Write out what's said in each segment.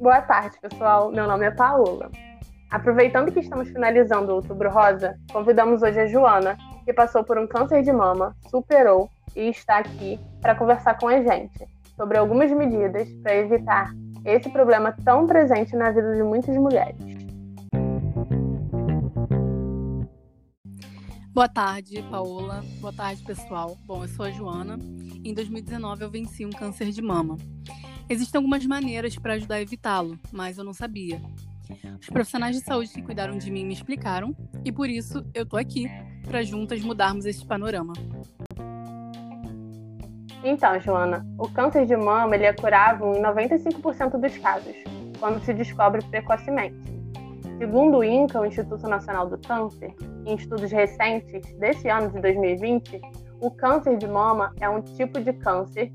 Boa tarde, pessoal. Meu nome é Paola. Aproveitando que estamos finalizando o Outubro Rosa, convidamos hoje a Joana, que passou por um câncer de mama, superou e está aqui para conversar com a gente sobre algumas medidas para evitar esse problema tão presente na vida de muitas mulheres. Boa tarde, Paola. Boa tarde, pessoal. Bom, eu sou a Joana. Em 2019 eu venci um câncer de mama. Existem algumas maneiras para ajudar a evitá-lo, mas eu não sabia. Os profissionais de saúde que cuidaram de mim me explicaram e por isso eu tô aqui para juntas mudarmos esse panorama. Então, Joana, o câncer de mama ele é curável em 95% dos casos, quando se descobre precocemente. Segundo o INCA, o Instituto Nacional do Câncer, em estudos recentes desse ano de 2020, o câncer de mama é um tipo de câncer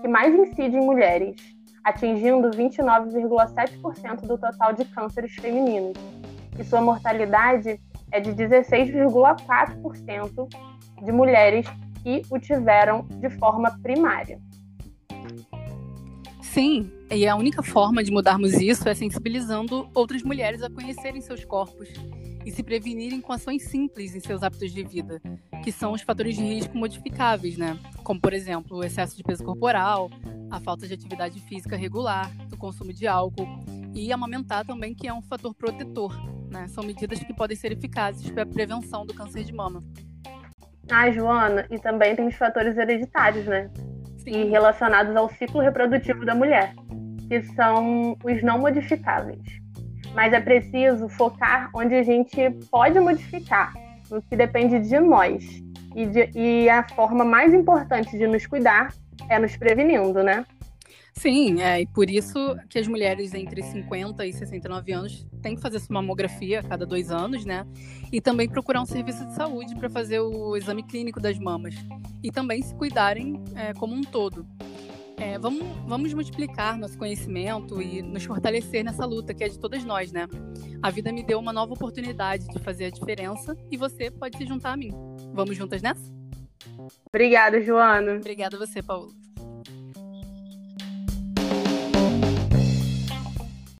que mais incide em mulheres, atingindo 29,7% do total de cânceres femininos, e sua mortalidade é de 16,4% de mulheres que o tiveram de forma primária. Sim, e a única forma de mudarmos isso é sensibilizando outras mulheres a conhecerem seus corpos e se prevenirem com ações simples em seus hábitos de vida, que são os fatores de risco modificáveis, né? Como, por exemplo, o excesso de peso corporal, a falta de atividade física regular, o consumo de álcool e amamentar também, que é um fator protetor, né? São medidas que podem ser eficazes para a prevenção do câncer de mama. Ah, Joana, e também tem os fatores hereditários, né? Sim. E relacionados ao ciclo reprodutivo da mulher, que são os não modificáveis. Mas é preciso focar onde a gente pode modificar, no que depende de nós. E, de, e a forma mais importante de nos cuidar é nos prevenindo, né? Sim, é, e por isso que as mulheres entre 50 e 69 anos têm que fazer sua mamografia a cada dois anos, né? E também procurar um serviço de saúde para fazer o exame clínico das mamas. E também se cuidarem é, como um todo. É, vamos, vamos multiplicar nosso conhecimento e nos fortalecer nessa luta que é de todas nós, né? A vida me deu uma nova oportunidade de fazer a diferença e você pode se juntar a mim. Vamos juntas nessa? Obrigada, Joana. Obrigada a você, Paulo.